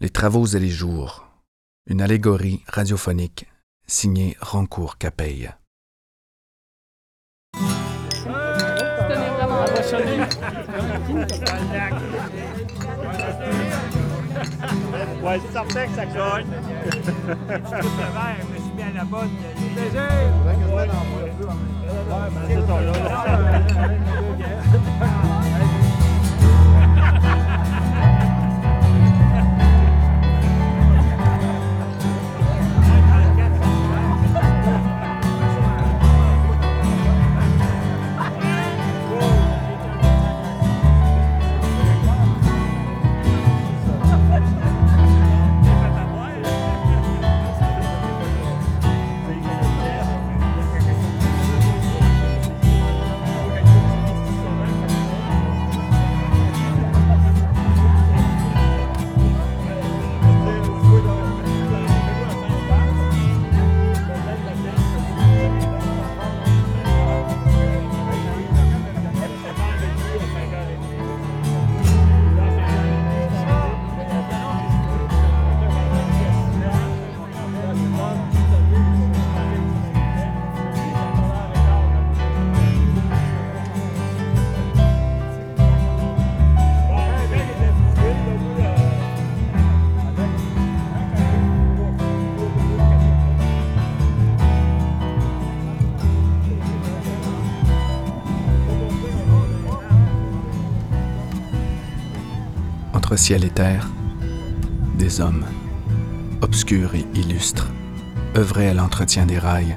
Les travaux et les jours. Une allégorie radiophonique signée Rancourt Capeille. C'est je suis à la. Ciel et terre, des hommes, obscurs et illustres, œuvraient à l'entretien des rails,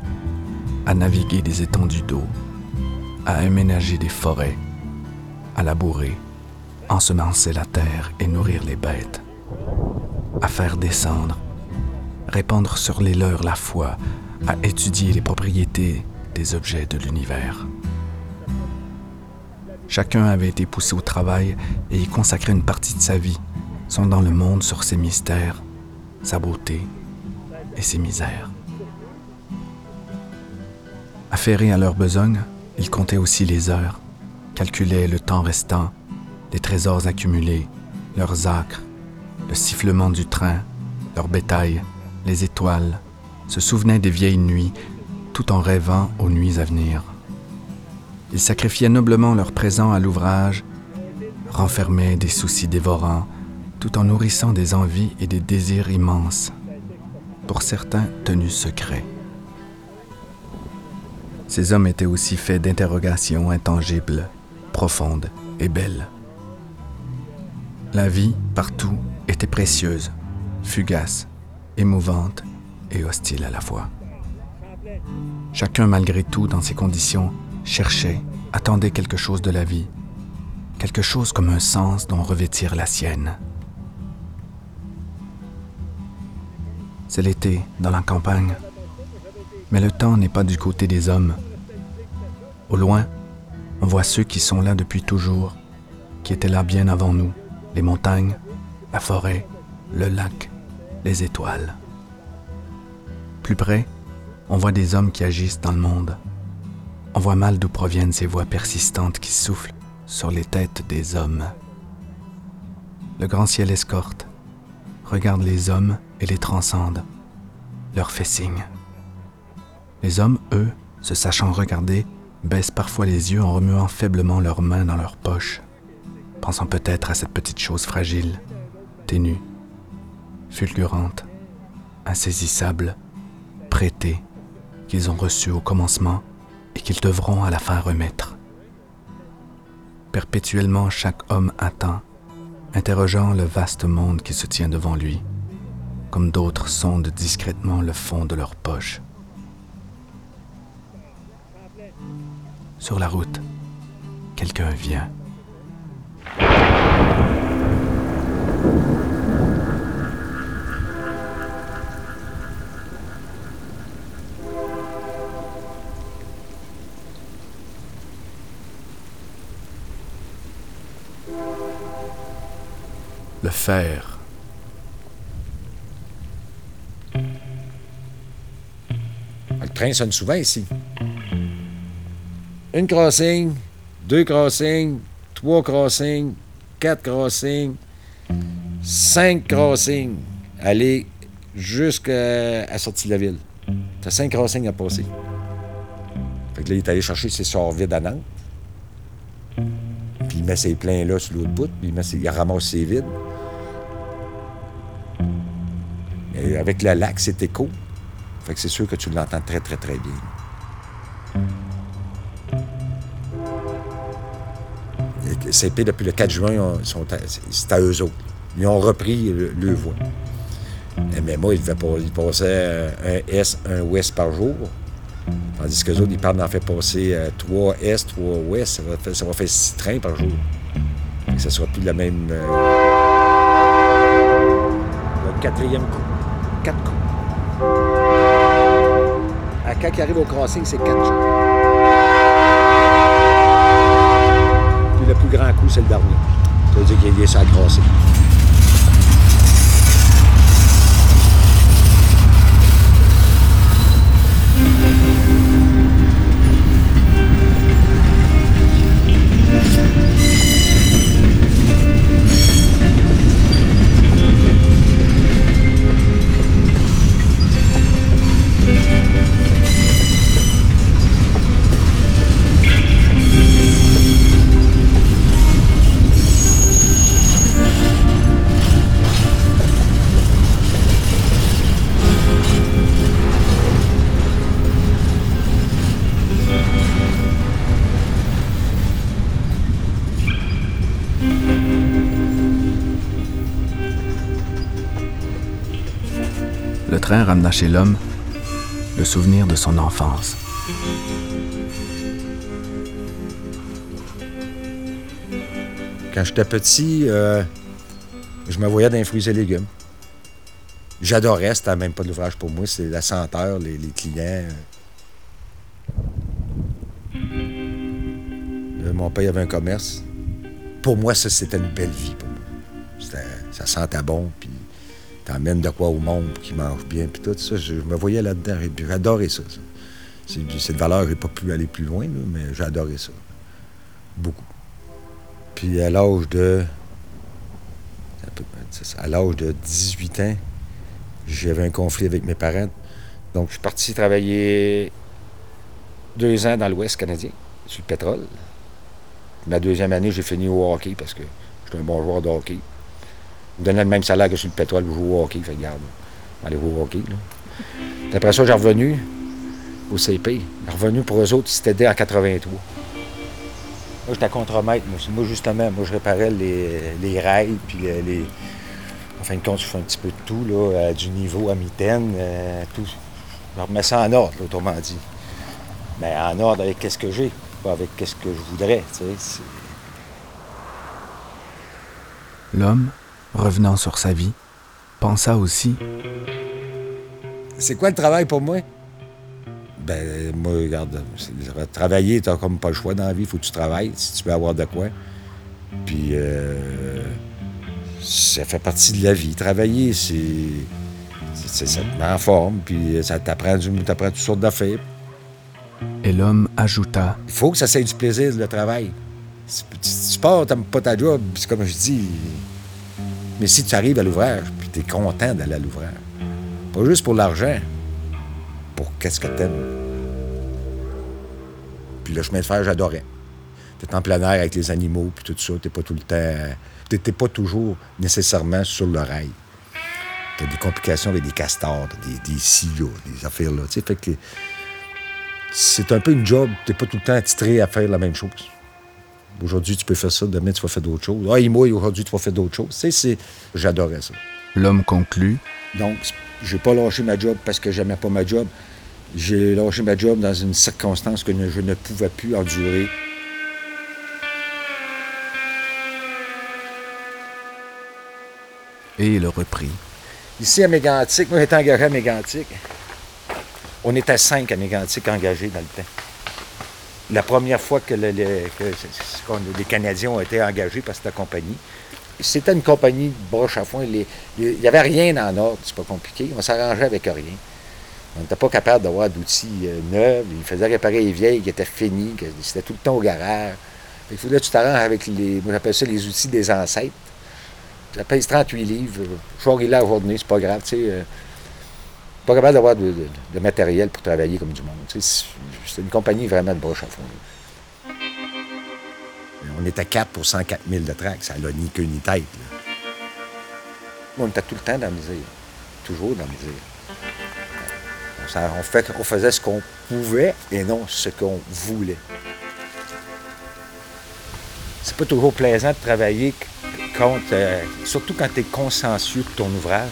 à naviguer des étendues d'eau, à aménager des forêts, à labourer, ensemencer la terre et nourrir les bêtes, à faire descendre, répandre sur les leurs la foi, à étudier les propriétés des objets de l'univers. Chacun avait été poussé au travail et y consacrait une partie de sa vie, sondant le monde sur ses mystères, sa beauté et ses misères. Affairés à leur besogne, ils comptaient aussi les heures, calculaient le temps restant, les trésors accumulés, leurs acres, le sifflement du train, leur bétail, les étoiles, se souvenaient des vieilles nuits, tout en rêvant aux nuits à venir. Ils sacrifiaient noblement leur présent à l'ouvrage, renfermaient des soucis dévorants, tout en nourrissant des envies et des désirs immenses, pour certains tenus secrets. Ces hommes étaient aussi faits d'interrogations intangibles, profondes et belles. La vie, partout, était précieuse, fugace, émouvante et hostile à la fois. Chacun, malgré tout, dans ces conditions, cherchait, attendait quelque chose de la vie, quelque chose comme un sens dont revêtir la sienne. C'est l'été dans la campagne, mais le temps n'est pas du côté des hommes. Au loin, on voit ceux qui sont là depuis toujours, qui étaient là bien avant nous, les montagnes, la forêt, le lac, les étoiles. Plus près, on voit des hommes qui agissent dans le monde, on voit mal d'où proviennent ces voix persistantes qui soufflent sur les têtes des hommes. Le grand ciel escorte, regarde les hommes et les transcende, leur fait signe. Les hommes, eux, se sachant regarder, baissent parfois les yeux en remuant faiblement leurs mains dans leurs poches, pensant peut-être à cette petite chose fragile, ténue, fulgurante, insaisissable, prêtée, qu'ils ont reçue au commencement et qu'ils devront à la fin remettre. Perpétuellement chaque homme attend, interrogeant le vaste monde qui se tient devant lui, comme d'autres sondent discrètement le fond de leur poche. Sur la route, quelqu'un vient. Le faire. Le train sonne souvent ici. Une crossing, deux crossings, trois crossings, quatre crossings. cinq crossings, aller jusqu'à la sortie de la ville. T'as cinq crossings à passer. Fait que là, il est allé chercher ses sorts vides à Nantes. Il met ses pleins là sur l'autre bout, puis il, ses- il ramasse ses vides. Et avec le lac, c'est écho. Fait que c'est sûr que tu l'entends très, très, très bien. Que CP, depuis le 4 juin, c'est à eux autres. Ils ont repris le. Eh, Mais moi, ils, devaient pas- ils passaient euh, un S, un ouest par jour. Tandis que les autres, ils parlent d'en faire passer euh, 3 S, 3 ouest. Ça va faire, ça va faire 6 trains par jour. Que ça sera plus la même. euh, Le quatrième coup. Quatre coups. À quand il arrive au crossing, c'est quatre coups. Puis le plus grand coup, c'est le dernier. Ça veut dire qu'il est sur le crossing. Ramena chez l'homme le souvenir de son enfance. Quand j'étais petit, euh, je me voyais dans fruits et légumes. J'adorais, c'était même pas de l'ouvrage pour moi, c'est la senteur, les, clients. Euh, mon père avait un commerce. Pour moi, ça, c'était une belle vie pour moi. Ça sentait bon, puis t'emmènes de quoi au monde qui mange bien, puis tout ça. Je me voyais là-dedans, puis j'adorais ça. ça. Cette valeur, j'ai pas pu aller plus loin, là, mais j'adorais ça. Beaucoup. Puis à l'âge de. À l'âge de 18 ans, j'avais un conflit avec mes parents. Donc je suis parti travailler deux ans dans l'Ouest canadien, sur le pétrole. Ma deuxième année, j'ai fini au hockey parce que j'étais un bon joueur de hockey. Me donnaient le même salaire que sur le pétrole, au hockey. Fait va aller jouer au hockey. Après ça, j'ai revenu au CP. Revenu pour eux autres, c'était en 83. Moi, j'étais contremaître. Moi, moi, justement, moi, je réparais les, rails, puis les, En fin de compte, je fais un petit peu de tout, là, du niveau à mitaine, euh, tout. Je remets ça en ordre, autrement dit. Mais en ordre avec qu'est-ce que j'ai, pas avec qu'est-ce que je voudrais, tu sais. L'homme, revenant sur sa vie, pensa aussi C'est quoi le travail pour moi? Ben, moi, regarde, travailler, t'as comme pas le choix dans la vie, il faut que tu travailles si tu veux avoir de quoi. Puis, euh, ça fait partie de la vie. Travailler, c'est. c'est- ça te met en forme, puis ça t'apprend, toutes sortes d'affaires. et l'homme ajouta Il faut que ça soit du plaisir, le travail. Si tu pars, t'aimes pas ta job, c'est comme je dis. Mais si tu arrives à l'ouvrage, puis t'es content d'aller à l'ouvrage, pas juste pour l'argent, pour qu'est-ce que t'aimes. Puis le chemin de fer, j'adorais. T'es en plein air avec les animaux, puis tout ça, t'es pas tout le temps... T'es t'es pas toujours nécessairement sur le rail. T'as des complications avec des castors, des, des silos, des affaires là, tu sais, fait que c'est un peu une job. Tu n'es pas tout le temps attitré à faire la même chose. Aujourd'hui, tu peux faire ça, demain, tu vas faire d'autres choses. Ah, il mouille, aujourd'hui, tu vas faire d'autres choses. C'est... J'adorais ça. L'homme conclut Donc, j'ai pas lâché ma job parce que j'aimais pas ma job. J'ai lâché ma job dans une circonstance que je ne pouvais plus endurer. et il reprit. Ici, à Mégantic, moi, j'étais engagé à Mégantic. On était cinq à Mégantic engagés dans le temps. La première fois que, les Canadiens ont été engagés par cette compagnie, c'était une compagnie de broche à foin. Il n'y avait rien en ordre, c'est pas compliqué. On s'arrangeait avec rien. On n'était pas capable d'avoir d'outils euh, neufs. Ils faisaient réparer les vieilles qui étaient finies, que c'était tout le temps au garage. Il fallait que tu t'arranges avec les, moi j'appelle ça les outils des ancêtres. Ça pèse 38 livres. Je suis là aujourd'hui, c'est pas grave, tu sais. euh, pas capable d'avoir de, de- de matériel pour travailler comme du monde. C'est une compagnie vraiment de broche à fond. là. On était quatre pour 104 000 de track. Ça n'a ni queue ni tête. là. On était tout le temps dans la misère. Toujours dans la misère. On, s'en- on fait- on faisait ce qu'on pouvait et non ce qu'on voulait. C'est pas toujours plaisant de travailler quand, euh, surtout quand tu es consciencieux de ton ouvrage.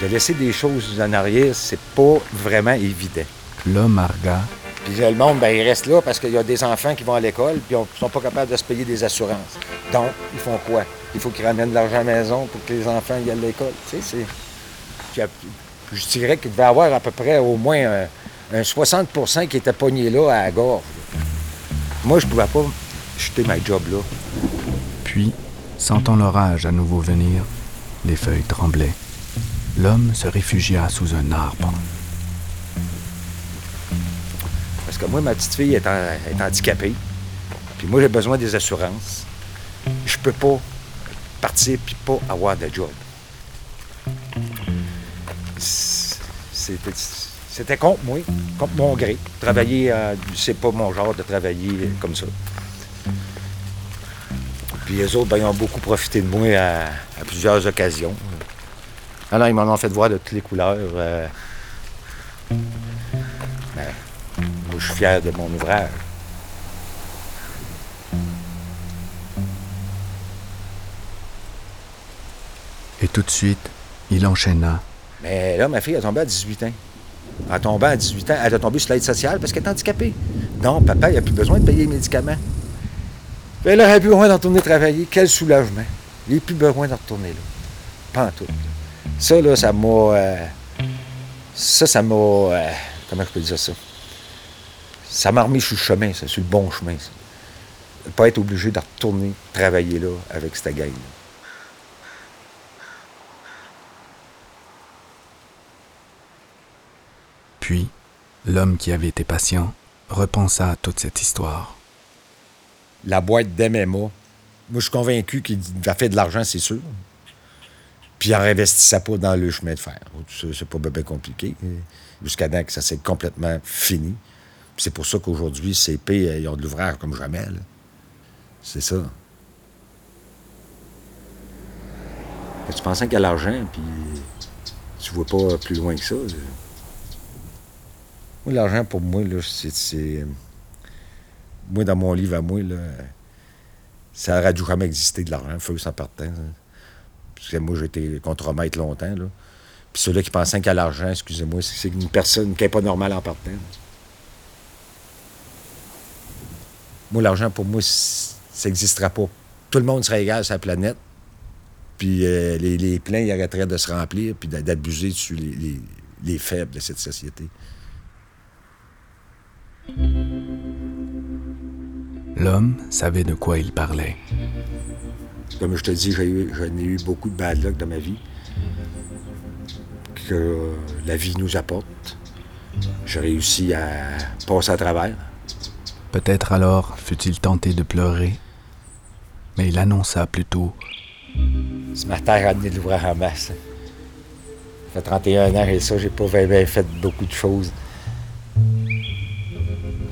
De laisser des choses en arrière, c'est pas vraiment évident. L'homme arga Puis le monde, ben, il reste là parce qu'il y a des enfants qui vont à l'école puis ils sont pas capables de se payer des assurances. Donc, ils font quoi? Il faut qu'ils ramènent de l'argent à la maison pour que les enfants y aillent à l'école. Tu sais, c'est... Puis, je dirais qu'il devait y avoir à peu près au moins un, un 60% qui était pogné là à la gorge. Moi, je pouvais pas jeter ma job là. Puis, sentant l'orage à nouveau venir, les feuilles tremblaient. L'homme se réfugia sous un arbre. Parce que moi, ma petite fille est, handicapée. Puis moi, j'ai besoin des assurances. Je peux pas partir puis pas avoir de job. C'était, contre moi, contre mon gré. Travailler, à- c'est pas mon genre de travailler comme ça. Puis les autres, ben, ils ont beaucoup profité de moi à plusieurs occasions. Alors, ils m'en ont fait voir de toutes les couleurs. euh. Ben, moi, je suis fier de mon ouvrage. Et tout de suite, il enchaîna. Mais là, ma fille a tombé à 18 ans. Elle a tombé à 18 ans. Elle a tombé sur l'aide sociale parce qu'elle est handicapée. Non, papa, il n'a plus besoin de payer les médicaments. Elle aurait plus besoin de retourner travailler. Quel soulagement. Il n'a plus besoin de retourner là. Pas en tout. Ça, là, ça m'a. euh, ça, ça m'a. euh, comment je peux dire ça? Ça m'a remis sur le chemin, ça, sur le bon chemin, ça. Pas être obligé de retourner travailler là avec cette gang-là. Puis, l'homme qui avait été patient repensa à toute cette histoire. la boîte d'MMA. Moi, je suis convaincu qu'il a fait de l'argent, c'est sûr. Puis en réinvestissait pas dans le chemin de fer. C'est pas bien compliqué. Jusqu'à temps que ça s'est complètement fini. C'est pour ça qu'aujourd'hui, CP, euh, ils ont de l'ouvrage comme jamais. là. C'est ça. Tu pensais qu'il y a l'argent, puis tu vois pas plus loin que ça. là. L'argent, pour moi, là, c'est- moi, dans mon livre à moi, là, ça aurait dû jamais exister de l'argent, feu sans partant. ça. Parce que moi, j'ai été contremaître longtemps. Là. Puis ceux-là qui pensaient qu'à l'argent, excusez-moi, c'est une personne qui n'est pas normale en partant. Moi, l'argent, pour moi, ça n'existera pas. Tout le monde serait égal sur la planète. Puis euh, les, les pleins, ils arrêteraient de se remplir puis d'a- d'abuser sur les faibles de cette société. L'homme savait de quoi il parlait. Comme je te dis, j'en ai eu beaucoup de bad luck dans ma vie que la vie nous apporte. J'ai réussi à passer à travers. Peut-être alors fut-il tenté de pleurer, mais il annonça plutôt Ce matin, a amené de l'ouvrage en masse. Ça fait 31 ans et ça, j'ai pas vraiment fait beaucoup de choses.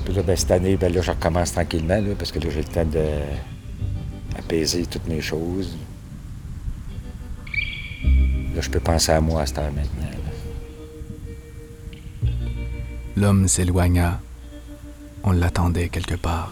Puis là, ben, cette année, ben, là, je recommence tranquillement, là, parce que là, j'ai le temps de apaiser toutes mes choses. Là, je peux penser à moi à cette heure maintenant. l'homme s'éloigna. On l'attendait quelque part.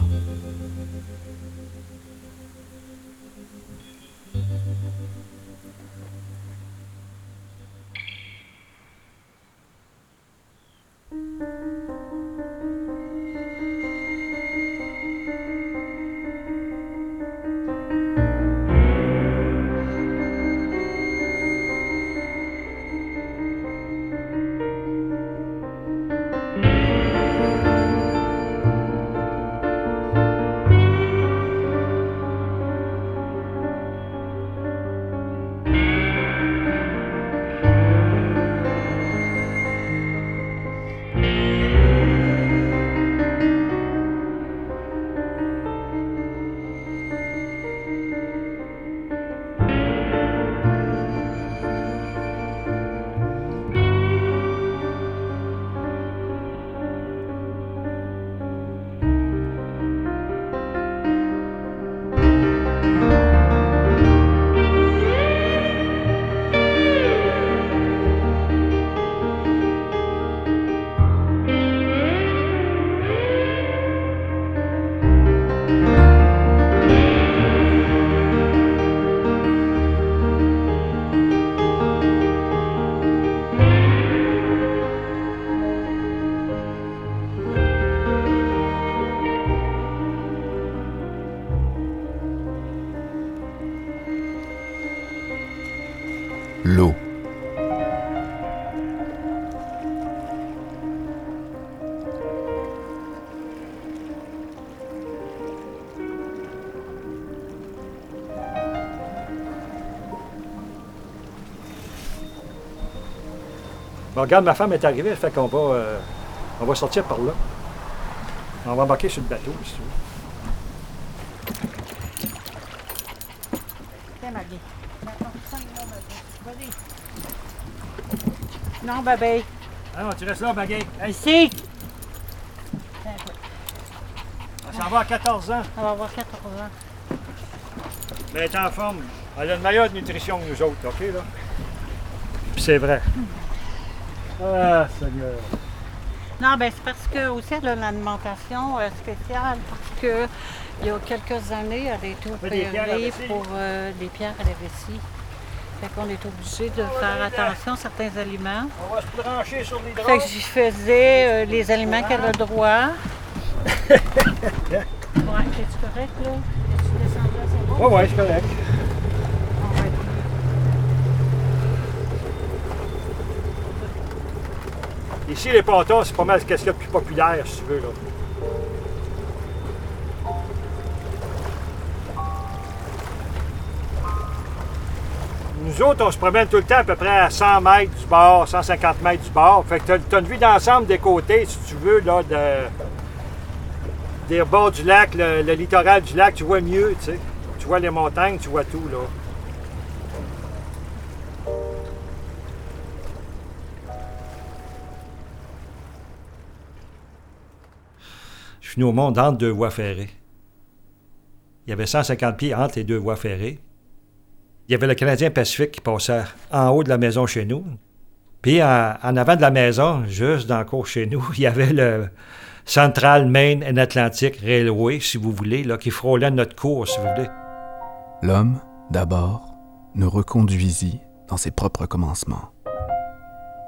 Bon, regarde, ma femme est arrivée, fait qu'on va, euh, on va sortir par là. On va embarquer sur le bateau, si tu veux. Tiens, Maggie. Non, bébé. Ah non, tu restes là, Bagay. Ici. On s'en va à 14 ans. On va avoir 14 ans. Mais elle est en forme. Elle a une meilleure nutrition que nous autres, OK, là? Puis c'est vrai. Ah, Seigneur. Non, ben c'est parce que aussi elle a une alimentation euh, spéciale parce que il y a quelques années, elle à opérée pour euh, des pierres à la vessie. Fait qu'on est obligé de faire attention à certains aliments. On va se brancher sur les Fait draps. que je faisais euh, les aliments qu'elle a droit. ouais, c'est correct là? Tu descends là, c'est bon? Ouais, ouais, c'est correct. On va être- Ici, les pâtons, c'est pas mal ce qu'il y a de plus populaire, si tu veux, là. Nous autres, on se promène tout le temps à peu près à 100 mètres du bord, 150 mètres du bord. Fait que t'as, t'as une vue d'ensemble des côtés, si tu veux, là, de, des bords du lac, le, le littoral du lac, tu vois mieux, tu sais. Tu vois les montagnes, tu vois tout, là. Suis au monde entre deux voies ferrées. Il y avait 150 pieds entre les deux voies ferrées. Il y avait le Canadien Pacifique qui passait en haut de la maison chez nous. Puis en, en avant de la maison, juste dans le cours chez nous, il y avait le Central Main and Atlantic Railway, si vous voulez, là, qui frôlait notre cours, si vous voulez. L'homme, d'abord, nous reconduisit dans ses propres commencements.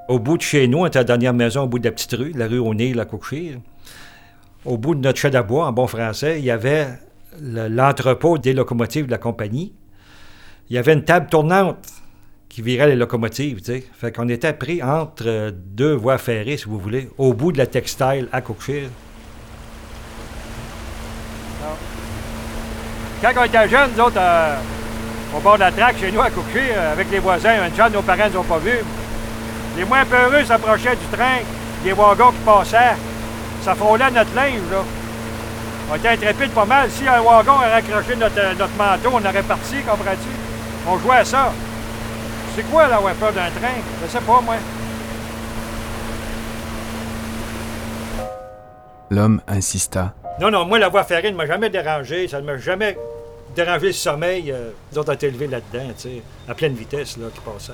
Au bout de chez nous, on était à la dernière maison, au bout de la petite rue, la rue O'Neill à Cookshire. Au bout de notre chai à bois, en bon français, il y avait le- l'entrepôt des locomotives de la compagnie. Il y avait une table tournante qui virait les locomotives. Fait qu'on était pris entre deux voies ferrées, si vous voulez, au bout de la textile à Cookshire. Quand on était jeunes, nous autres, euh, au bord de la traque, chez nous, à Cookshire, euh, avec les voisins, un genre, nos parents ne ont pas vu. Les moins peureux s'approchaient du train, des wagons qui passaient. Ça frôlait notre linge, là. On était intrépides pas mal. Si un wagon avait accroché notre, euh, notre manteau, on aurait parti, comprends-tu? On jouait à ça. C'est quoi, avoir peur d'un train? Je sais pas, moi. L'homme insista. Non, non, moi, la voie ferrée ne m'a jamais dérangé. Ça ne m'a jamais dérangé le sommeil. Euh, nous autres, on était élevés là-dedans, tu sais, à pleine vitesse, là, qui passait.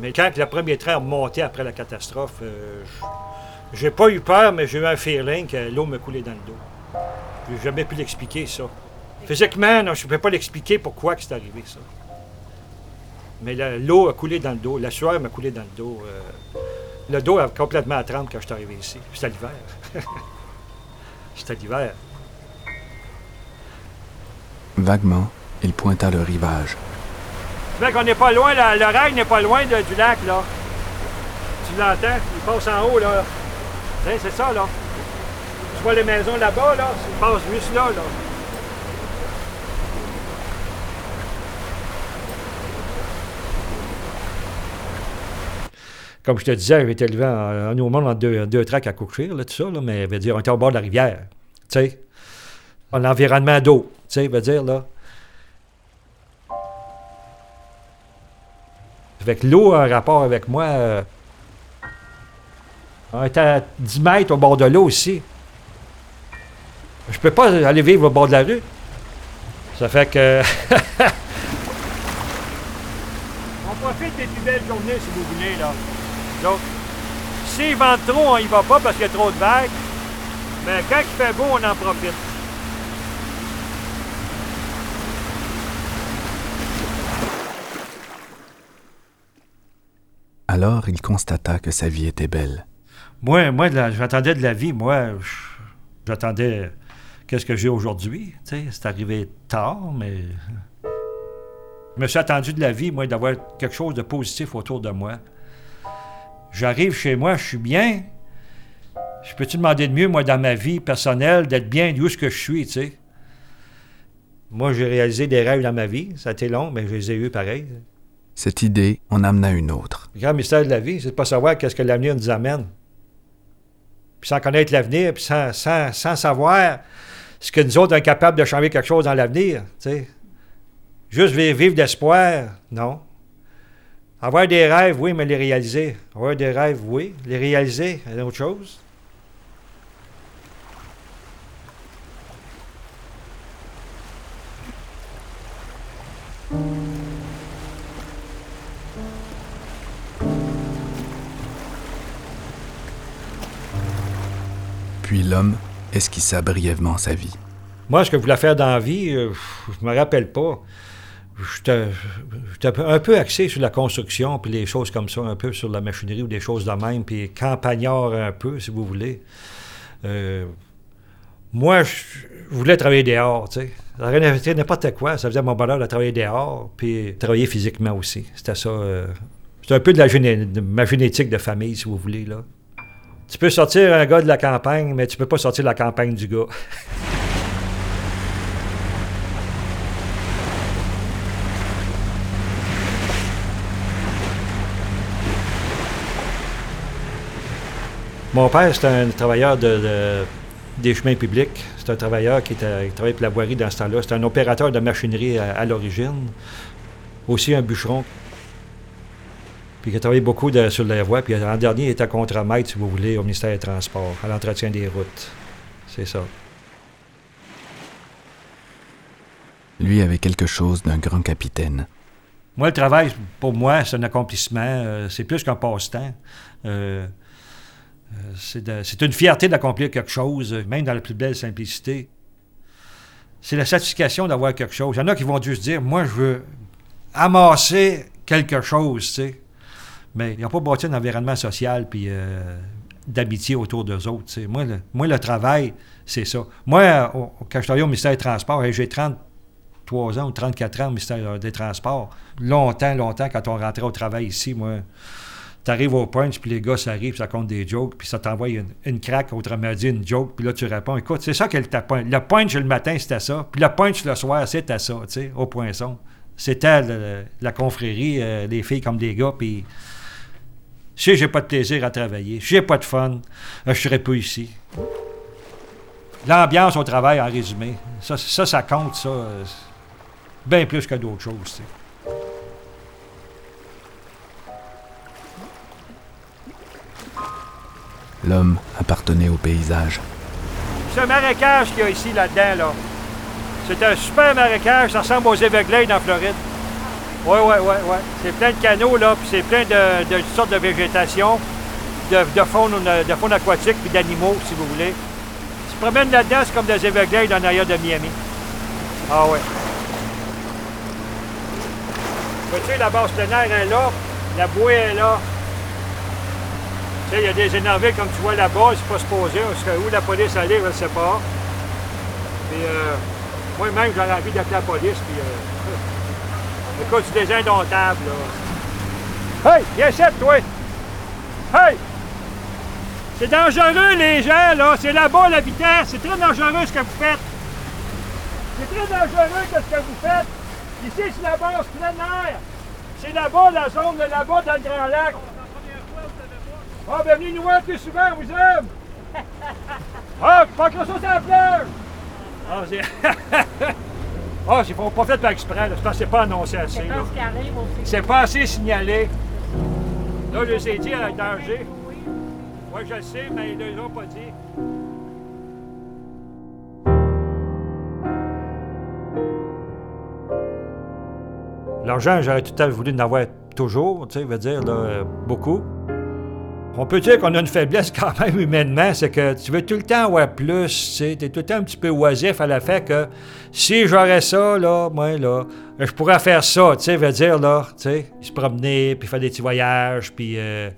Mais quand le premier train a monté après la catastrophe, euh, j'ai pas eu peur, mais j'ai eu un feeling que l'eau me coulait dans le dos. J'ai jamais pu l'expliquer, ça. Physiquement, non, je ne peux pas l'expliquer pourquoi que c'est arrivé, ça. Mais l'eau a coulé dans le dos, la sueur m'a coulé dans le dos. euh, le dos a complètement à trempe quand je suis arrivé ici. C'était l'hiver. C'était l'hiver. Vaguement, il pointa le rivage. Mec, on n'est pas loin, là, le rail n'est pas loin de- du lac, là. Tu l'entends? Il passe en haut, là. Hein, c'est ça, là. Tu vois les maisons là-bas, là? Il passe juste là, là. Comme je te disais, j'étais élevé en, en au monde en deux, deux tracks à Cookshire, là, tout ça, là, mais veut dire, on était au bord de la rivière, tu sais. En environnement d'eau, tu sais, veut dire, là. Avec l'eau, un rapport avec moi. euh, on était à 10 mètres au bord de l'eau aussi. Je peux pas aller vivre au bord de la rue. Ça fait que. on profite des plus belles journées si vous voulez, là. Donc, s'il vente trop, on y va pas parce qu'il y a trop de vagues. Mais quand il fait beau, on en profite. Alors il constata que sa vie était belle. Moi, moi j'attendais de la vie, moi, j'attendais qu'est-ce que j'ai aujourd'hui. C'est arrivé tard, mais Je me suis attendu de la vie, moi, d'avoir quelque chose de positif autour de moi. J'arrive chez moi, je suis bien. Je peux-tu demander de mieux, moi, dans ma vie personnelle, d'être bien d'où ce que je suis, tu sais? Moi, j'ai réalisé des rêves dans ma vie. Ça a été long, mais je les ai eus pareil. Cette idée en amena une autre. Le grand mystère de la vie, c'est de pas savoir qu'est-ce que l'avenir nous amène. Puis sans connaître l'avenir, puis sans, sans, sans savoir ce que nous autres sommes capables de changer quelque chose dans l'avenir. Juste vivre d'espoir, non. Avoir des rêves, oui, mais les réaliser. Avoir des rêves, oui. Les réaliser, c'est autre chose. Puis l'homme esquissa brièvement sa vie. Moi, ce que je voulais faire dans la vie, euh, je me rappelle pas. J'étais un peu axé sur la construction, puis les choses comme ça, un peu sur la machinerie ou des choses de même, puis campagnard un peu, si vous voulez. Euh, moi, je voulais travailler dehors, tu sais. Ça n'importe quoi, ça faisait mon bonheur de travailler dehors, puis travailler physiquement aussi. C'était ça. euh, c'est un peu de, la géné- de ma génétique de famille, si vous voulez, là. Tu peux sortir un gars de la campagne, mais tu peux pas sortir de la campagne du gars. Mon père, c'était un travailleur de, de- des chemins publics. C'est un travailleur qui, était, qui travaillait pour la voirie dans ce temps-là. C'était un opérateur de machinerie à l'origine. Aussi un bûcheron. Puis qui a travaillé beaucoup de- sur la voie. Puis en dernier, il était contre-maître, si vous voulez, au ministère des Transports, à l'entretien des routes. C'est ça. Lui avait quelque chose d'un grand capitaine. Moi, le travail, pour moi, c'est un accomplissement. euh, c'est plus qu'un passe-temps. Euh, euh, c'est une fierté d'accomplir quelque chose, même dans la plus belle simplicité. C'est la satisfaction d'avoir quelque chose. Il y en a qui vont juste dire Moi, je veux amasser quelque chose, tu sais. Mais ils n'ont pas bâti un environnement social puis euh, d'amitié autour d'eux autres. Moi le, moi, le travail, c'est ça. Moi, euh, quand je travaillais au ministère des Transports, j'ai 33 ans ou 34 ans au ministère des Transports, longtemps, longtemps, quand on rentrait au travail ici, moi, t'arrives au punch, puis les gars, ça arrive, ça compte des jokes, puis ça t'envoie une, une craque, autrement dit, une joke, puis là, tu réponds, écoute, c'est ça qu'elle t'a point. Le punch le matin, c'était ça, puis le punch le soir, c'était ça, tu sais, au poinçon. C'était la confrérie, euh, les filles comme des gars, puis si j'ai pas de plaisir à travailler, si j'ai pas de fun, euh, je serais pas ici. L'ambiance au travail, en résumé, ça, ça, ça compte, ça, euh, bien plus que d'autres choses, tu sais. L'homme appartenait au paysage. Ce marécage qu'il y a ici, là-dedans, là, c'est un super marécage, ça ressemble aux Everglades en Floride. Oui, oui, oui, oui. C'est plein de canaux, là, puis c'est plein de, de sortes de végétation, de, de, faune, de faune aquatique, puis d'animaux, si vous voulez. Tu te promènes là-dedans, c'est comme des Everglades en arrière de Miami. Ah ouais. Vois-tu, la base plein air est là, la bouée est là. Tu sais, il y a des énervés, comme tu vois là-bas, c'est pas supposé. Où la police allait, je ne sais pas. Puis, euh, moi-même, j'aurais envie d'appeler la police. Puis, euh, écoute, c'est des indomptables, là. Hey, viens ici, toi! Hey! C'est dangereux, les gens, là. C'est là-bas, la vitesse. C'est très dangereux, ce que vous faites. C'est très dangereux, ce que vous faites. Ici, c'est la base plein air. C'est là-bas, la zone de là-bas, dans le Grand Lac. Ah, ben venez nous voir plus souvent, on vous aime! Ah, pas que ça la plage! Ah, c'est. ah, c'est pas pas fait par exprès. C'est parce que c'est pas annoncé assez, C'est pas assez signalé. Là, je les ai dit à danger. Oui, je le sais, mais ils ne l'ont pas dit. L'argent, j'aurais tout à fait voulu en avoir toujours, tu sais, veut dire, là, euh, beaucoup. On peut dire qu'on a une faiblesse quand même humainement, c'est que tu veux tout le temps avoir plus, tu t'es tout le temps un petit peu oisif à la fait que si j'aurais ça, là, moi, là, je pourrais faire ça, tu sais, veut dire, là, tu sais, se promener, puis faire des petits voyages, puis euh,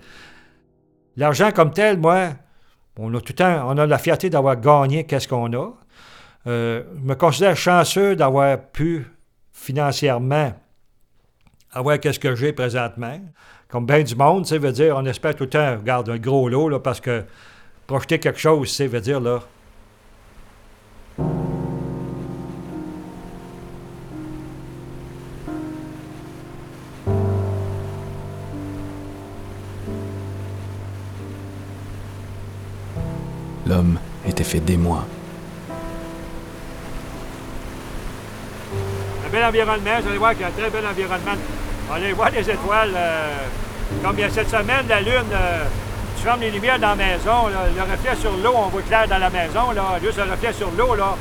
l'argent comme tel, moi, on a tout le temps, on a la fierté d'avoir gagné qu'est-ce qu'on a. Euh, je me considère chanceux d'avoir pu financièrement avoir qu'est-ce que j'ai présentement. Comme bien du monde, ça veut dire, on espère tout le temps, regarde, un gros lot, là, parce que projeter quelque chose, ça veut dire, là, L'homme était fait d'émoi. un bel environnement, vous allez voir qu'il y a un très bel environnement. On allez voir les étoiles. euh, comme il y a cette semaine, la Lune, euh, tu fermes les lumières dans la maison, le reflet sur l'eau, on voit clair dans la maison, là, juste le reflet sur l'eau, là.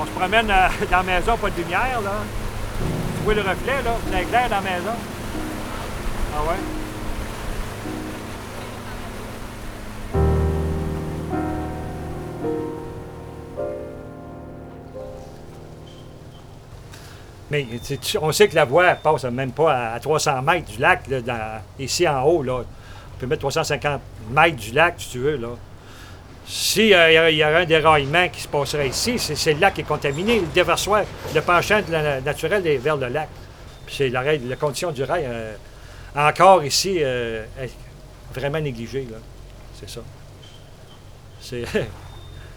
On se promène euh, dans la maison, pas de lumière, là. Tu vois le reflet, là, c'est clair dans la maison. Ah ouais? Mais on sait que la voie passe même pas à 300 mètres du lac, ici en haut. Là. On peut mettre 350 mètres du lac, si tu veux. Là. S'il y, a- il y aurait un déraillement qui se passerait ici, c'est le lac qui est contaminé. Le déversoir, le penchant de la- naturel est vers le lac. C'est la, condition du rail, euh, encore ici, euh, est vraiment négligée. C'est ça.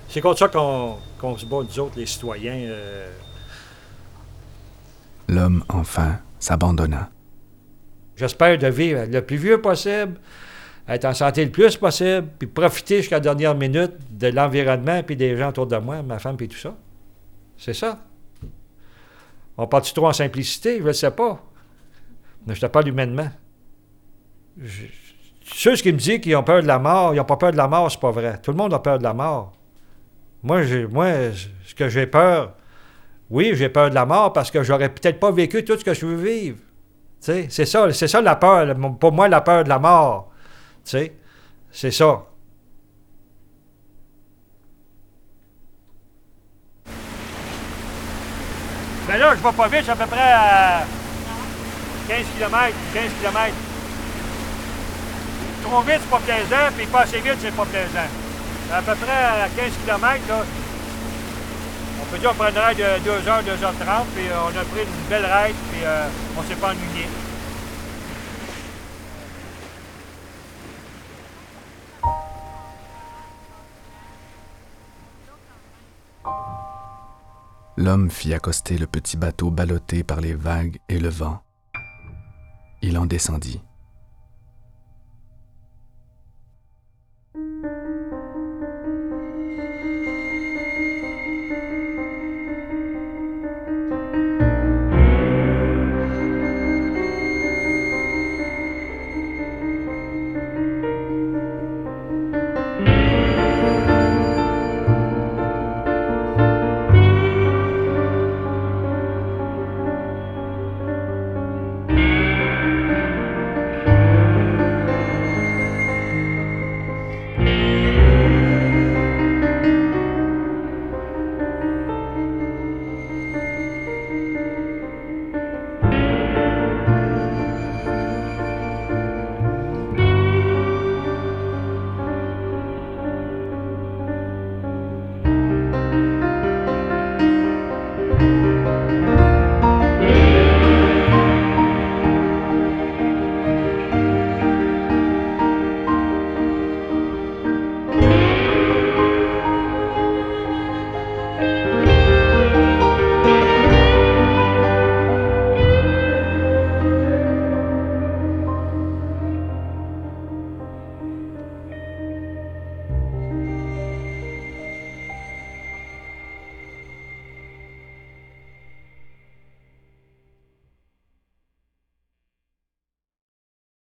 C'est contre ça qu'on qu'on se bat, nous autres, les citoyens. L'homme, enfin, s'abandonna. J'espère de vivre le plus vieux possible, être en santé le plus possible, puis profiter jusqu'à la dernière minute de l'environnement puis des gens autour de moi, ma femme puis tout ça. C'est ça. On part-tu trop en simplicité? Je ne sais pas. Mais je te parle humainement. Ceux qui me disent qu'ils ont peur de la mort, ils n'ont pas peur de la mort, c'est pas vrai. Tout le monde a peur de la mort. Moi, moi ce que j'ai peur, oui, j'ai peur de la mort parce que j'aurais peut-être pas vécu tout ce que je veux vivre. C'est ça, c'est ça la peur. Pour moi, la peur de la mort. C'est ça. Ben là, je vais pas vite, je à peu près à 15 km, 15 km. Trop vite, c'est pas plaisant, puis pas assez vite, c'est pas plaisant. À peu près à 15 km, là, on peut dire qu'on prend une ride de 2h, 2h30, puis euh, on a pris une belle ride, puis euh, on s'est pas ennuyé. L'homme fit accoster le petit bateau ballotté par les vagues et le vent. Il en descendit.